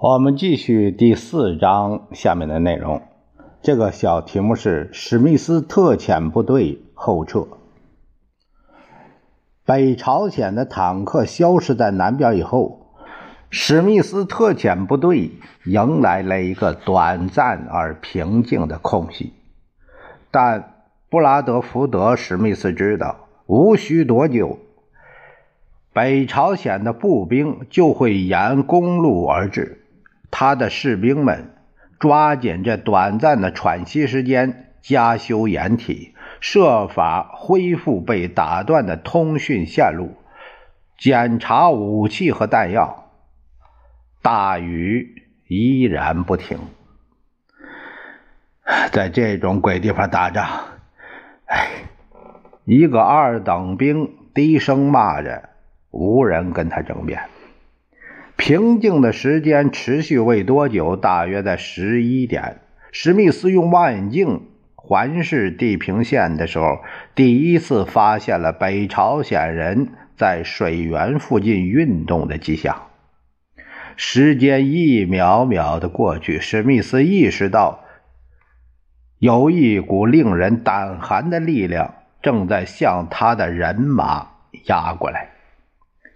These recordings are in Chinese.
我们继续第四章下面的内容。这个小题目是史密斯特遣部队后撤。北朝鲜的坦克消失在南边以后，史密斯特遣部队迎来了一个短暂而平静的空隙。但布拉德福德·史密斯知道，无需多久，北朝鲜的步兵就会沿公路而至。他的士兵们抓紧这短暂的喘息时间，加修掩体，设法恢复被打断的通讯线路，检查武器和弹药。大雨依然不停，在这种鬼地方打仗，哎，一个二等兵低声骂着，无人跟他争辩。平静的时间持续未多久，大约在十一点，史密斯用望远镜环视地平线的时候，第一次发现了北朝鲜人在水源附近运动的迹象。时间一秒秒的过去，史密斯意识到有一股令人胆寒的力量正在向他的人马压过来。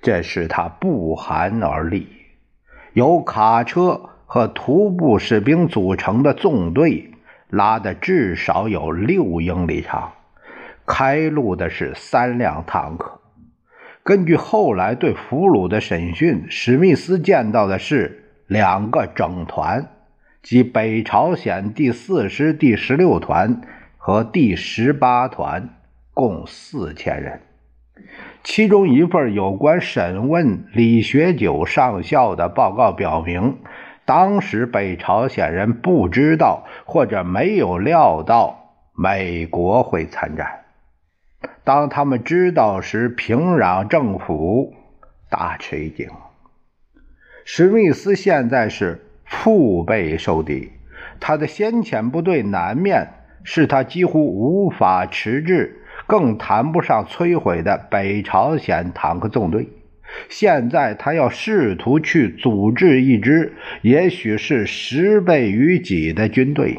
这使他不寒而栗。由卡车和徒步士兵组成的纵队，拉的至少有六英里长。开路的是三辆坦克。根据后来对俘虏的审讯，史密斯见到的是两个整团，即北朝鲜第四师第十六团和第十八团，共四千人。其中一份有关审问李学九上校的报告表明，当时北朝鲜人不知道或者没有料到美国会参战。当他们知道时，平壤政府大吃一惊。史密斯现在是腹背受敌，他的先遣部队南面是他几乎无法迟滞。更谈不上摧毁的北朝鲜坦克纵队。现在他要试图去组织一支，也许是十倍于己的军队。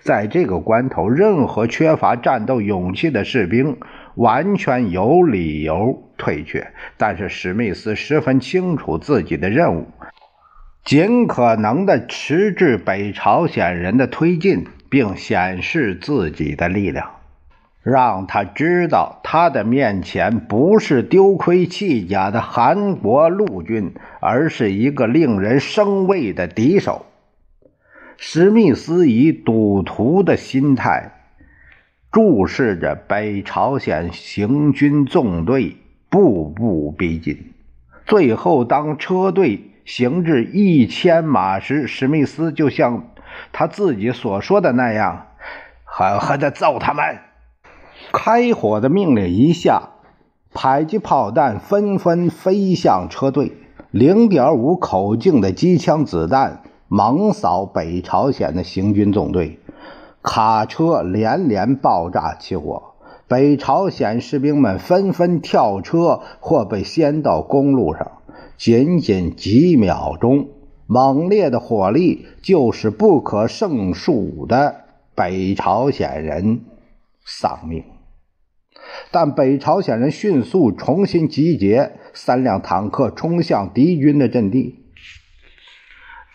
在这个关头，任何缺乏战斗勇气的士兵完全有理由退却。但是史密斯十分清楚自己的任务：尽可能的迟滞北朝鲜人的推进，并显示自己的力量。让他知道，他的面前不是丢盔弃甲的韩国陆军，而是一个令人生畏的敌手。史密斯以赌徒的心态注视着北朝鲜行军纵队步步逼近。最后，当车队行至一千码时，史密斯就像他自己所说的那样，狠狠地揍他们。开火的命令一下，迫击炮弹纷纷飞向车队，零点五口径的机枪子弹猛扫北朝鲜的行军纵队，卡车连连爆炸起火，北朝鲜士兵们纷纷跳车或被掀到公路上。仅仅几秒钟，猛烈的火力就使不可胜数的北朝鲜人丧命。但北朝鲜人迅速重新集结，三辆坦克冲向敌军的阵地，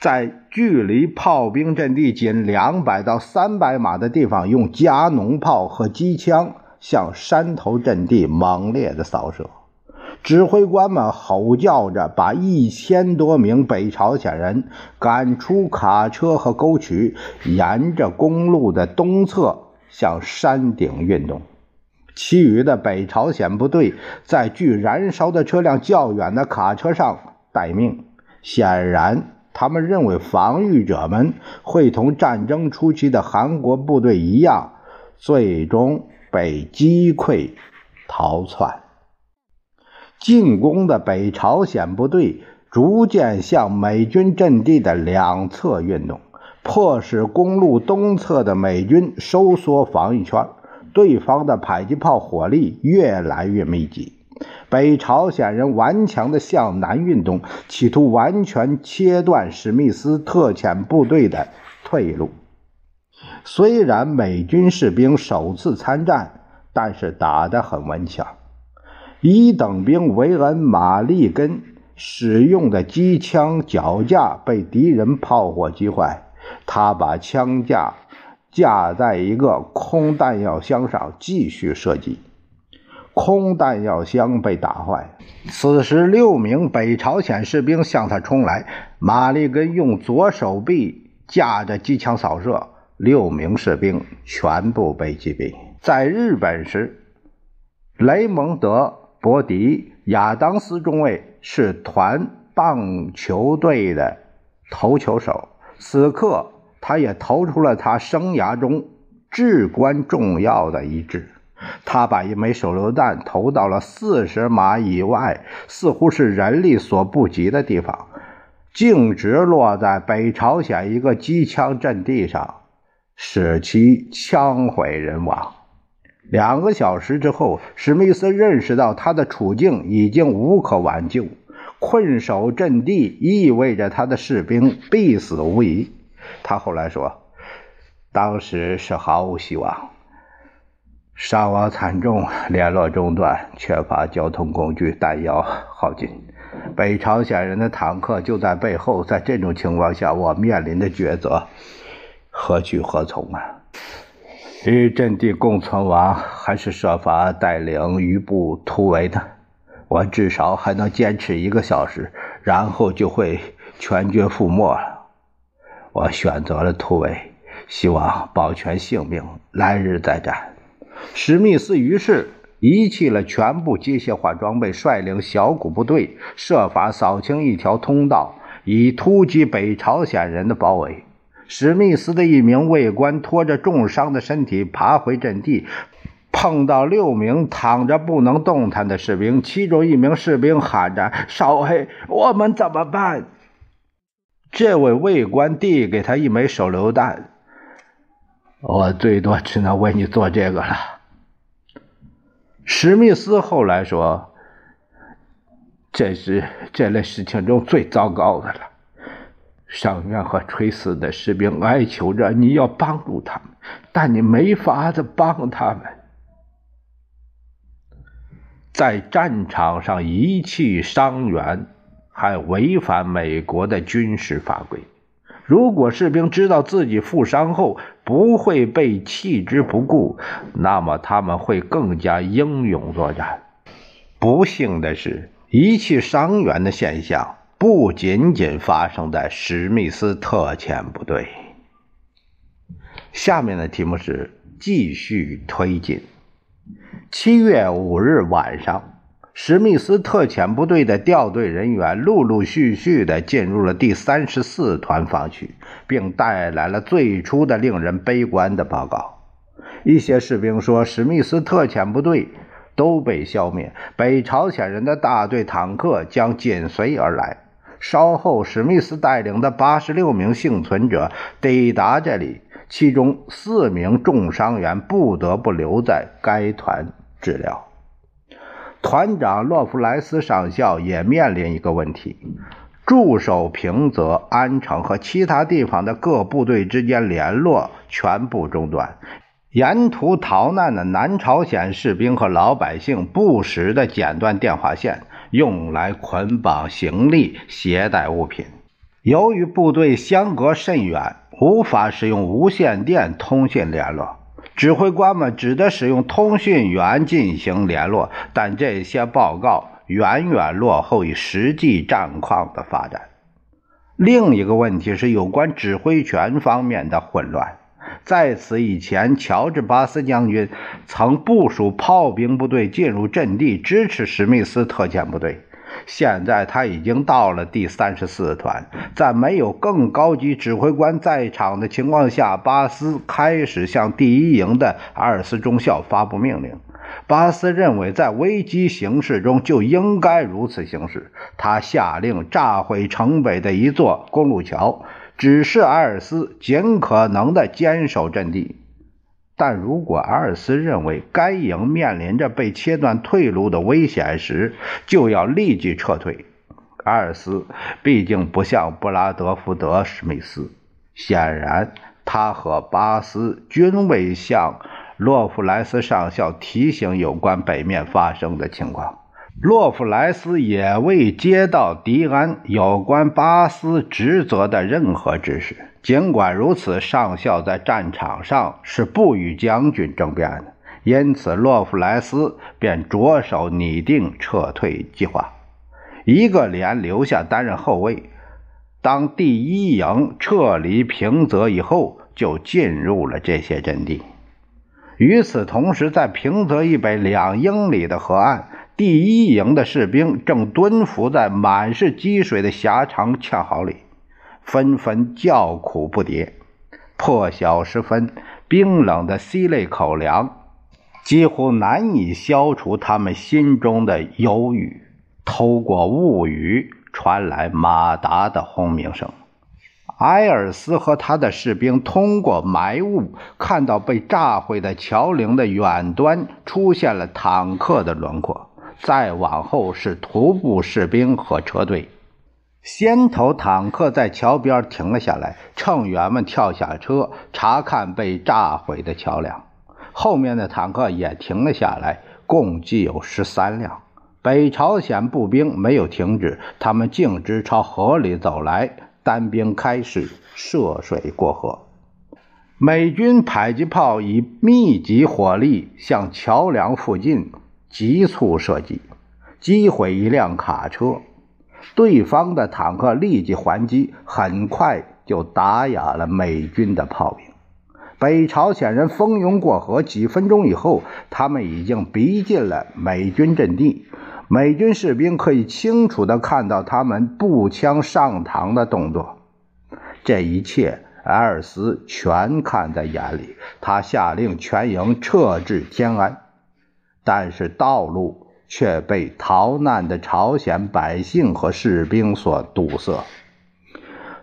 在距离炮兵阵地仅两百到三百码的地方，用加农炮和机枪向山头阵地猛烈的扫射。指挥官们吼叫着，把一千多名北朝鲜人赶出卡车和沟渠，沿着公路的东侧向山顶运动。其余的北朝鲜部队在距燃烧的车辆较远的卡车上待命。显然，他们认为防御者们会同战争初期的韩国部队一样，最终被击溃逃窜。进攻的北朝鲜部队逐渐向美军阵地的两侧运动，迫使公路东侧的美军收缩防御圈。对方的迫击炮火力越来越密集，北朝鲜人顽强地向南运动，企图完全切断史密斯特遣部队的退路。虽然美军士兵首次参战，但是打得很顽强。一等兵维恩·马利根使用的机枪脚架被敌人炮火击坏，他把枪架架在一个空弹药箱上继续射击，空弹药箱被打坏。此时，六名北朝鲜士兵向他冲来，马利根用左手臂架着机枪扫射，六名士兵全部被击毙。在日本时，雷蒙德。伯迪亚当斯中尉是团棒球队的投球手，此刻他也投出了他生涯中至关重要的一掷。他把一枚手榴弹投到了四十码以外，似乎是人力所不及的地方，径直落在北朝鲜一个机枪阵地上，使其枪毁人亡。两个小时之后，史密斯认识到他的处境已经无可挽救，困守阵地意味着他的士兵必死无疑。他后来说：“当时是毫无希望，伤亡惨重，联络中断，缺乏交通工具，弹药耗尽，北朝鲜人的坦克就在背后。在这种情况下，我面临的抉择何去何从啊？”与阵地共存亡，还是设法带领余部突围呢？我至少还能坚持一个小时，然后就会全军覆没了。我选择了突围，希望保全性命，来日再战。史密斯于是遗弃了全部机械化装备，率领小股部队，设法扫清一条通道，以突击北朝鲜人的包围。史密斯的一名卫官拖着重伤的身体爬回阵地，碰到六名躺着不能动弹的士兵，其中一名士兵喊着：“少尉，我们怎么办？”这位卫官递给他一枚手榴弹：“我最多只能为你做这个了。”史密斯后来说：“这是这类事情中最糟糕的了。”伤员和垂死的士兵哀求着你要帮助他们，但你没法子帮他们。在战场上遗弃伤员，还违反美国的军事法规。如果士兵知道自己负伤后不会被弃之不顾，那么他们会更加英勇作战。不幸的是，遗弃伤员的现象。不仅仅发生在史密斯特遣部队。下面的题目是继续推进。七月五日晚上，史密斯特遣部队的调队人员陆陆续续的进入了第三十四团防区，并带来了最初的令人悲观的报告。一些士兵说，史密斯特遣部队都被消灭，北朝鲜人的大队坦克将紧随而来。稍后，史密斯带领的八十六名幸存者抵达这里，其中四名重伤员不得不留在该团治疗。团长洛夫莱斯上校也面临一个问题：驻守平泽、安城和其他地方的各部队之间联络全部中断。沿途逃难的南朝鲜士兵和老百姓不时地剪断电话线。用来捆绑行李、携带物品。由于部队相隔甚远，无法使用无线电通讯联络，指挥官们只得使用通讯员进行联络，但这些报告远远落后于实际战况的发展。另一个问题是有关指挥权方面的混乱。在此以前，乔治·巴斯将军曾部署炮兵部队进入阵地，支持史密斯特遣部队。现在他已经到了第三十四团，在没有更高级指挥官在场的情况下，巴斯开始向第一营的阿尔斯中校发布命令。巴斯认为，在危机形势中就应该如此行事。他下令炸毁城北的一座公路桥，指示阿尔斯尽可能地坚守阵地。但如果阿尔斯认为该营面临着被切断退路的危险时，就要立即撤退。阿尔斯毕竟不像布拉德福德·史密斯，显然他和巴斯均未向洛夫莱斯上校提醒有关北面发生的情况。洛夫莱斯也未接到迪安有关巴斯职责的任何指示。尽管如此，上校在战场上是不与将军争辩的，因此洛夫莱斯便着手拟定撤退计划。一个连留下担任后卫。当第一营撤离平泽以后，就进入了这些阵地。与此同时，在平泽以北两英里的河岸，第一营的士兵正蹲伏在满是积水的狭长堑壕里。纷纷叫苦不迭，破晓时分，冰冷的 C 类口粮几乎难以消除他们心中的忧郁。透过雾雨传来马达的轰鸣声。埃尔斯和他的士兵通过埋雾看到被炸毁的桥梁的远端出现了坦克的轮廓，再往后是徒步士兵和车队。先头坦克在桥边停了下来，乘员们跳下车查看被炸毁的桥梁。后面的坦克也停了下来，共计有十三辆。北朝鲜步兵没有停止，他们径直朝河里走来，单兵开始涉水过河。美军迫击炮以密集火力向桥梁附近急促射击，击毁一辆卡车。对方的坦克立即还击，很快就打哑了美军的炮兵。北朝鲜人蜂拥过河，几分钟以后，他们已经逼近了美军阵地。美军士兵可以清楚地看到他们步枪上膛的动作。这一切，埃尔斯全看在眼里。他下令全营撤至天安，但是道路。却被逃难的朝鲜百姓和士兵所堵塞，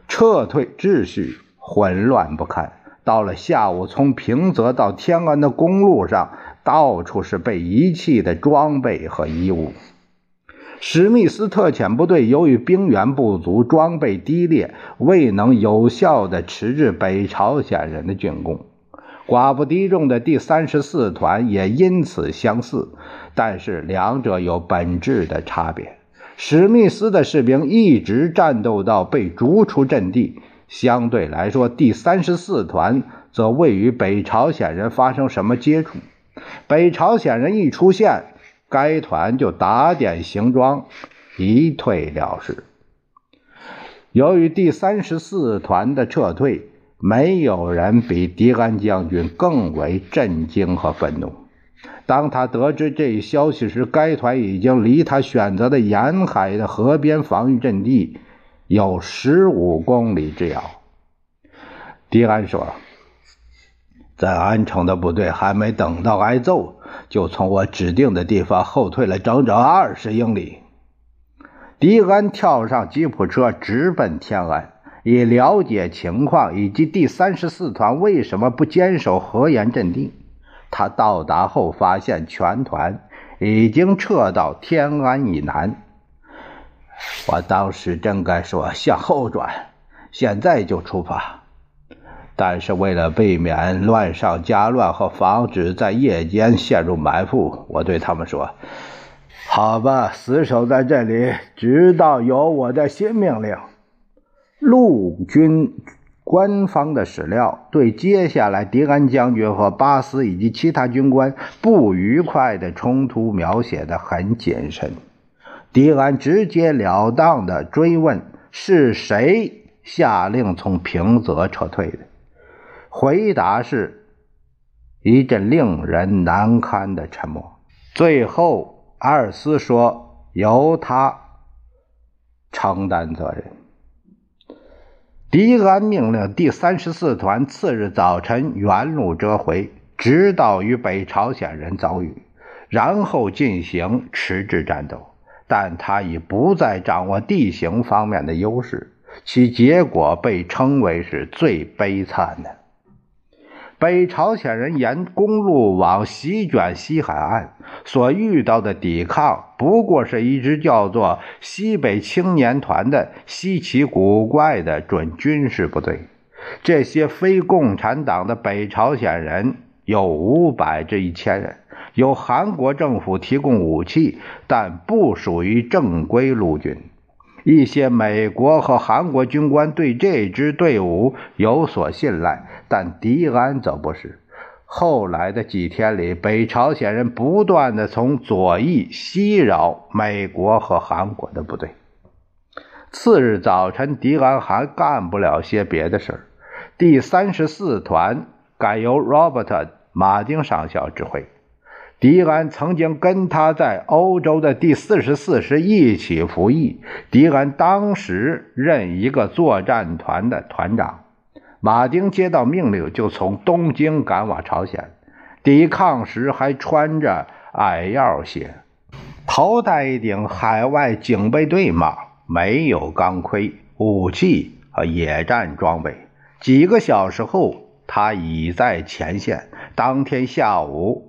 撤退秩序混乱不堪。到了下午，从平泽到天安的公路上，到处是被遗弃的装备和衣物。史密斯特遣部队由于兵源不足、装备低劣，未能有效地迟滞北朝鲜人的进攻。寡不敌众的第三十四团也因此相似，但是两者有本质的差别。史密斯的士兵一直战斗到被逐出阵地，相对来说，第三十四团则未与北朝鲜人发生什么接触。北朝鲜人一出现，该团就打点行装，一退了事。由于第三十四团的撤退。没有人比迪安将军更为震惊和愤怒。当他得知这一消息时，该团已经离他选择的沿海的河边防御阵地有十五公里之遥。迪安说：“在安城的部队还没等到挨揍，就从我指定的地方后退了整整二十英里。”迪安跳上吉普车，直奔天安。以了解情况以及第三十四团为什么不坚守河沿阵地。他到达后发现全团已经撤到天安以南。我当时真该说向后转，现在就出发。但是为了避免乱上加乱和防止在夜间陷入埋伏，我对他们说：“好吧，死守在这里，直到有我的新命令。”陆军官方的史料对接下来迪安将军和巴斯以及其他军官不愉快的冲突描写的很谨慎。迪安直截了当的追问是谁下令从平泽撤退的，回答是一阵令人难堪的沉默。最后，阿尔斯说由他承担责任。迪安命令第三十四团次日早晨原路折回，直到与北朝鲜人遭遇，然后进行迟滞战斗。但他已不再掌握地形方面的优势，其结果被称为是最悲惨的。北朝鲜人沿公路往席卷西海岸，所遇到的抵抗不过是一支叫做西北青年团的稀奇古怪的准军事部队。这些非共产党的北朝鲜人有五百至一千人，由韩国政府提供武器，但不属于正规陆军。一些美国和韩国军官对这支队伍有所信赖，但迪安则不是。后来的几天里，北朝鲜人不断的从左翼袭扰美国和韩国的部队。次日早晨，迪安还干不了些别的事儿第三十四团改由 Robert 马丁上校指挥。迪安曾经跟他在欧洲的第四十四师一起服役。迪安当时任一个作战团的团长。马丁接到命令，就从东京赶往朝鲜。抵抗时还穿着矮腰鞋，头戴一顶海外警备队帽，没有钢盔、武器和野战装备。几个小时后，他已在前线。当天下午。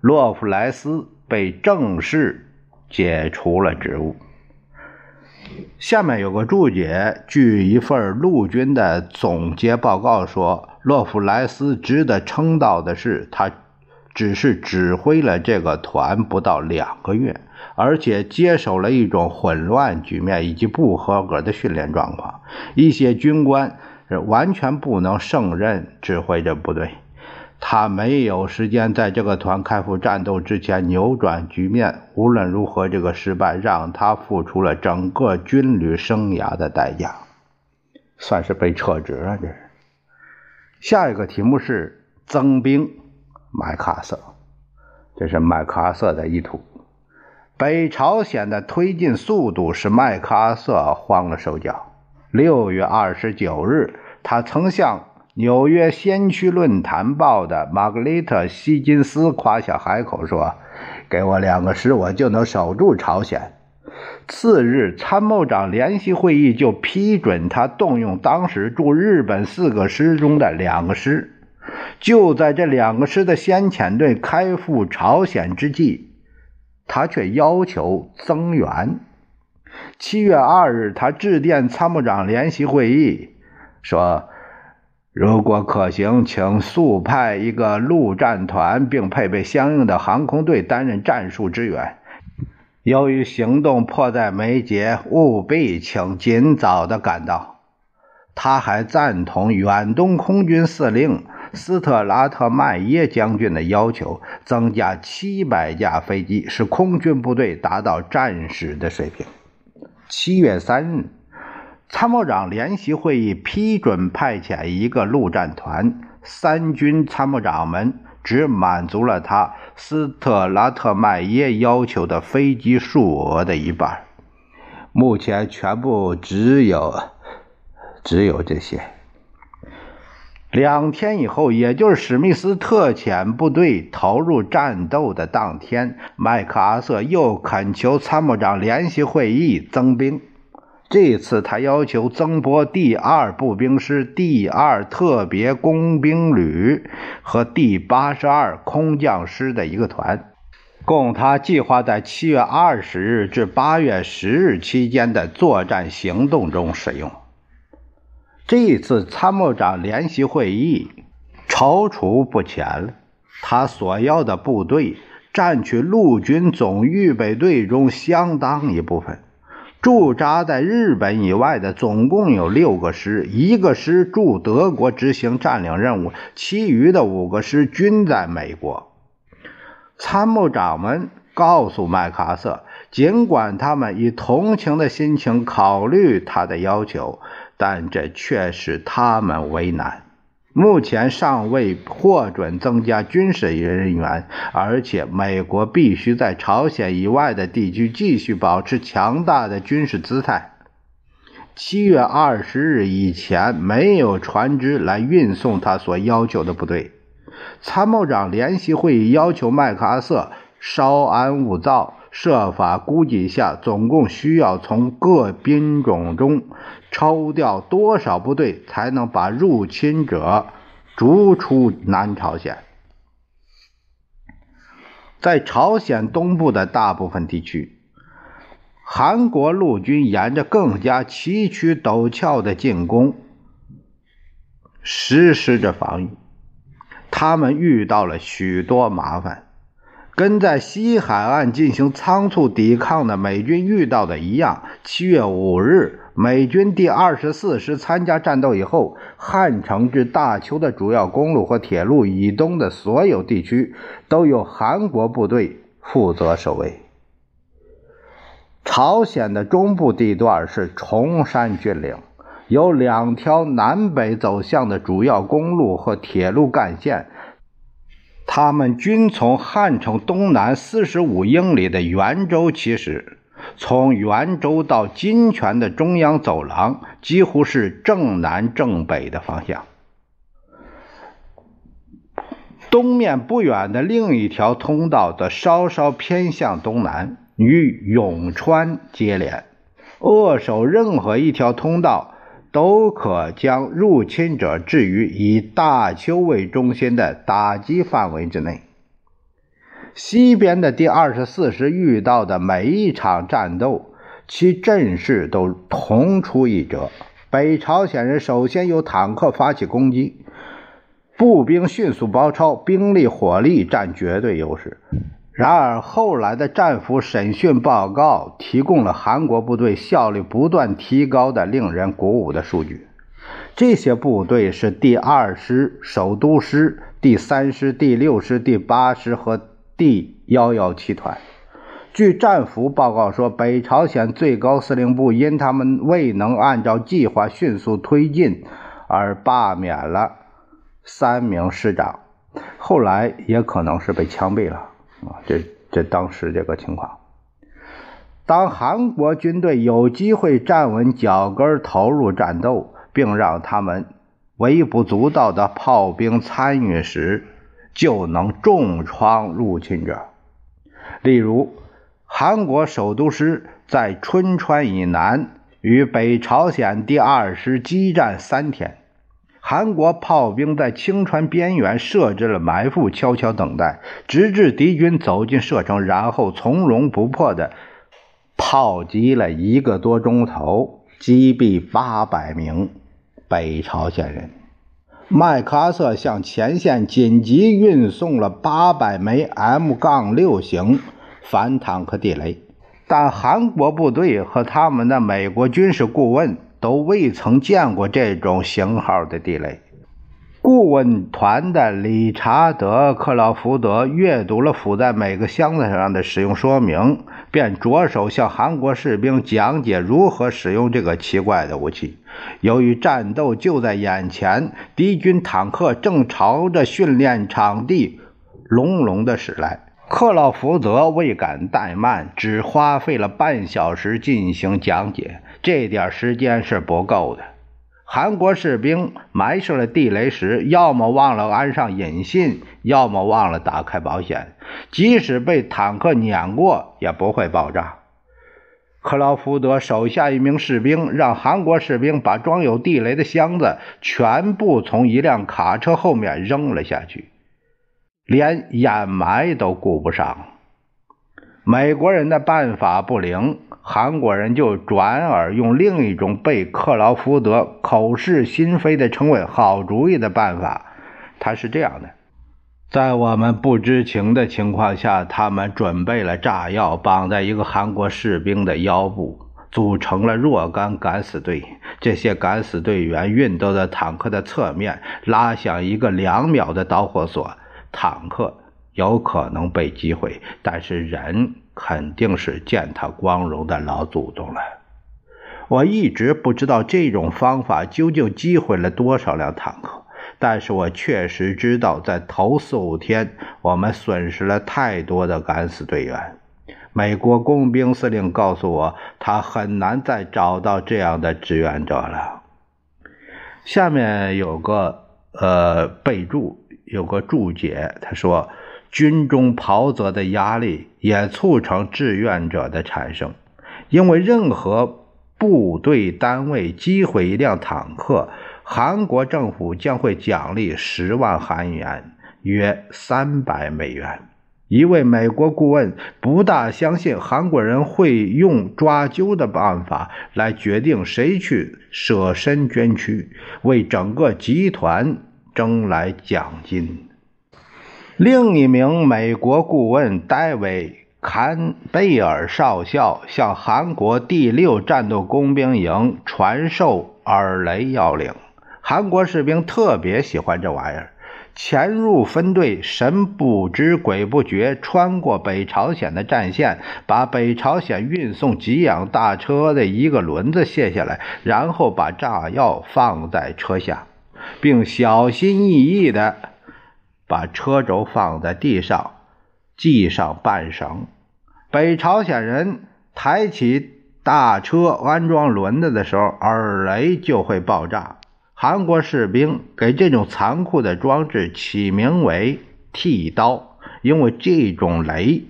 洛夫莱斯被正式解除了职务。下面有个注解：据一份陆军的总结报告说，洛夫莱斯值得称道的是，他只是指挥了这个团不到两个月，而且接手了一种混乱局面以及不合格的训练状况。一些军官是完全不能胜任指挥这部队。他没有时间在这个团开赴战斗之前扭转局面。无论如何，这个失败让他付出了整个军旅生涯的代价，算是被撤职了。这是下一个题目是增兵麦克阿瑟，这是麦克阿瑟的意图。北朝鲜的推进速度使麦克阿瑟慌了手脚。六月二十九日，他曾向。纽约先驱论坛报的玛格丽特·希金斯夸下海口说：“给我两个师，我就能守住朝鲜。”次日，参谋长联席会议就批准他动用当时驻日本四个师中的两个师。就在这两个师的先遣队开赴朝鲜之际，他却要求增援。七月二日，他致电参谋长联席会议说。如果可行，请速派一个陆战团，并配备相应的航空队担任战术支援。由于行动迫在眉睫，务必请尽早的赶到。他还赞同远东空军司令斯特拉特迈耶将军的要求，增加七百架飞机，使空军部队达到战时的水平。七月三日。参谋长联席会议批准派遣一个陆战团，三军参谋长们只满足了他斯特拉特迈耶要求的飞机数额的一半。目前全部只有只有这些。两天以后，也就是史密斯特遣部队投入战斗的当天，麦克阿瑟又恳求参谋长联席会议增兵。这次他要求增拨第二步兵师、第二特别工兵旅和第八十二空降师的一个团，供他计划在七月二十日至八月十日期间的作战行动中使用。这次参谋长联席会议踌躇不前了，他所要的部队占据陆军总预备队中相当一部分。驻扎在日本以外的总共有六个师，一个师驻德国执行占领任务，其余的五个师均在美国。参谋长们告诉麦克阿瑟，尽管他们以同情的心情考虑他的要求，但这却使他们为难。目前尚未获准增加军事人员，而且美国必须在朝鲜以外的地区继续保持强大的军事姿态。七月二十日以前没有船只来运送他所要求的部队。参谋长联席会议要求麦克阿瑟稍安勿躁。设法估计一下，总共需要从各兵种中抽调多少部队，才能把入侵者逐出南朝鲜。在朝鲜东部的大部分地区，韩国陆军沿着更加崎岖陡峭的进攻实施着防御，他们遇到了许多麻烦。跟在西海岸进行仓促抵抗的美军遇到的一样，七月五日，美军第二十四师参加战斗以后，汉城至大邱的主要公路和铁路以东的所有地区都由韩国部队负责守卫。朝鲜的中部地段是崇山峻岭，有两条南北走向的主要公路和铁路干线。他们均从汉城东南四十五英里的元州起始，从元州到金泉的中央走廊几乎是正南正北的方向。东面不远的另一条通道则稍稍偏向东南，与永川接连。扼守任何一条通道。都可将入侵者置于以大邱为中心的打击范围之内。西边的第二十四师遇到的每一场战斗，其阵势都同出一辙：北朝鲜人首先由坦克发起攻击，步兵迅速包抄，兵力火力占绝对优势。然而，后来的战俘审讯报告提供了韩国部队效率不断提高的令人鼓舞的数据。这些部队是第二师首都师、第三师、第六师、第八师和第幺幺七团。据战俘报告说，北朝鲜最高司令部因他们未能按照计划迅速推进而罢免了三名师长，后来也可能是被枪毙了。啊，这这当时这个情况，当韩国军队有机会站稳脚跟投入战斗，并让他们微不足道的炮兵参与时，就能重创入侵者。例如，韩国首都师在春川以南与北朝鲜第二师激战三天。韩国炮兵在青川边缘设置了埋伏，悄悄等待，直至敌军走进射程，然后从容不迫地炮击了一个多钟头，击毙八百名北朝鲜人。麦克阿瑟向前线紧急运送了八百枚 M 杠六型反坦克地雷，但韩国部队和他们的美国军事顾问。都未曾见过这种型号的地雷。顾问团的理查德·克劳福德阅读了附在每个箱子上的使用说明，便着手向韩国士兵讲解如何使用这个奇怪的武器。由于战斗就在眼前，敌军坦克正朝着训练场地隆隆地驶来，克劳福德未敢怠慢，只花费了半小时进行讲解。这点时间是不够的。韩国士兵埋设了地雷时，要么忘了安上引信，要么忘了打开保险。即使被坦克碾过，也不会爆炸。克劳福德手下一名士兵让韩国士兵把装有地雷的箱子全部从一辆卡车后面扔了下去，连掩埋都顾不上。美国人的办法不灵。韩国人就转而用另一种被克劳福德口是心非的称为“好主意”的办法。他是这样的：在我们不知情的情况下，他们准备了炸药，绑在一个韩国士兵的腰部，组成了若干敢死队。这些敢死队员运动在坦克的侧面，拉响一个两秒的导火索，坦克有可能被击毁，但是人肯定是践踏光荣的老祖宗了。我一直不知道这种方法究竟击毁了多少辆坦克，但是我确实知道，在头四五天，我们损失了太多的敢死队员。美国工兵司令告诉我，他很难再找到这样的志愿者了。下面有个呃备注，有个注解，他说：军中袍泽的压力也促成志愿者的产生，因为任何。部队单位击毁一辆坦克，韩国政府将会奖励十万韩元，约三百美元。一位美国顾问不大相信韩国人会用抓阄的办法来决定谁去舍身捐躯，为整个集团争来奖金。另一名美国顾问戴维。坎贝尔少校向韩国第六战斗工兵营传授耳雷要领。韩国士兵特别喜欢这玩意儿。潜入分队，神不知鬼不觉，穿过北朝鲜的战线，把北朝鲜运送给养大车的一个轮子卸下来，然后把炸药放在车下，并小心翼翼地把车轴放在地上。系上半绳，北朝鲜人抬起大车安装轮子的时候，耳雷就会爆炸。韩国士兵给这种残酷的装置起名为“剃刀”，因为这种雷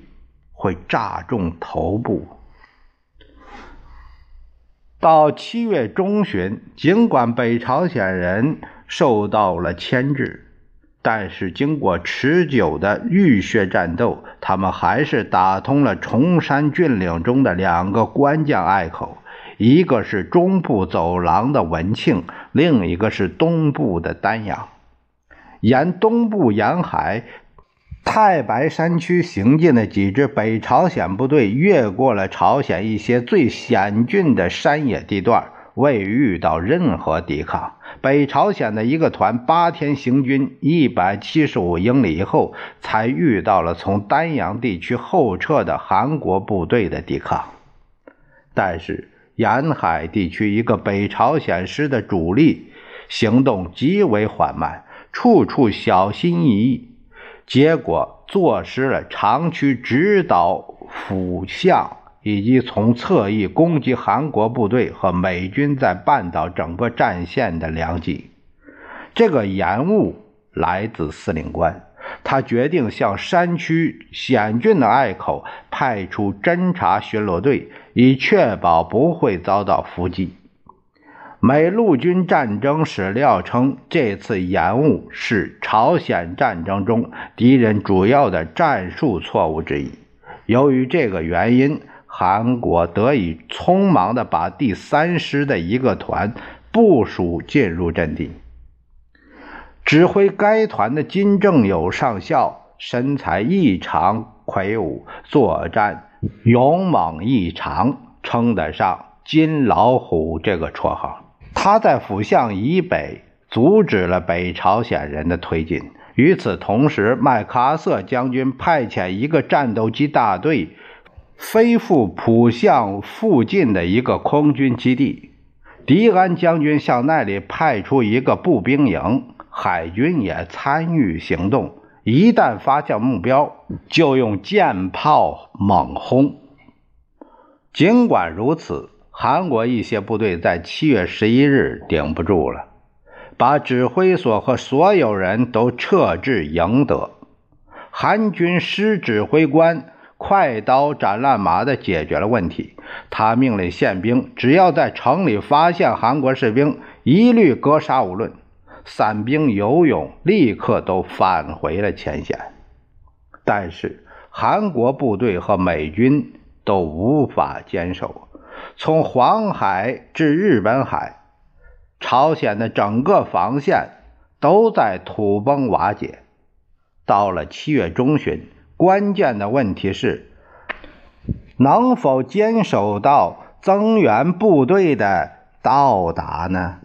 会炸中头部。到七月中旬，尽管北朝鲜人受到了牵制。但是，经过持久的浴血战斗，他们还是打通了崇山峻岭中的两个关键隘口，一个是中部走廊的文庆，另一个是东部的丹阳。沿东部沿海太白山区行进的几支北朝鲜部队，越过了朝鲜一些最险峻的山野地段，未遇到任何抵抗。北朝鲜的一个团八天行军一百七十五英里以后，才遇到了从丹阳地区后撤的韩国部队的抵抗。但是沿海地区一个北朝鲜师的主力行动极为缓慢，处处小心翼翼，结果坐失了长驱直捣府相。以及从侧翼攻击韩国部队和美军在半岛整个战线的良机。这个延误来自司令官，他决定向山区险峻的隘口派出侦察巡逻队，以确保不会遭到伏击。美陆军战争史料称，这次延误是朝鲜战争中敌人主要的战术错误之一。由于这个原因。韩国得以匆忙地把第三师的一个团部署进入阵地。指挥该团的金正友上校身材异常魁梧，作战勇猛异常，称得上“金老虎”这个绰号。他在府相以北阻止了北朝鲜人的推进。与此同时，麦克阿瑟将军派遣一个战斗机大队。飞赴浦项附近的一个空军基地，迪安将军向那里派出一个步兵营，海军也参与行动。一旦发现目标，就用舰炮猛轰。尽管如此，韩国一些部队在七月十一日顶不住了，把指挥所和所有人都撤至营德。韩军师指挥官。快刀斩乱麻地解决了问题。他命令宪兵，只要在城里发现韩国士兵，一律格杀无论。散兵游勇，立刻都返回了前线。但是韩国部队和美军都无法坚守。从黄海至日本海，朝鲜的整个防线都在土崩瓦解。到了七月中旬。关键的问题是，能否坚守到增援部队的到达呢？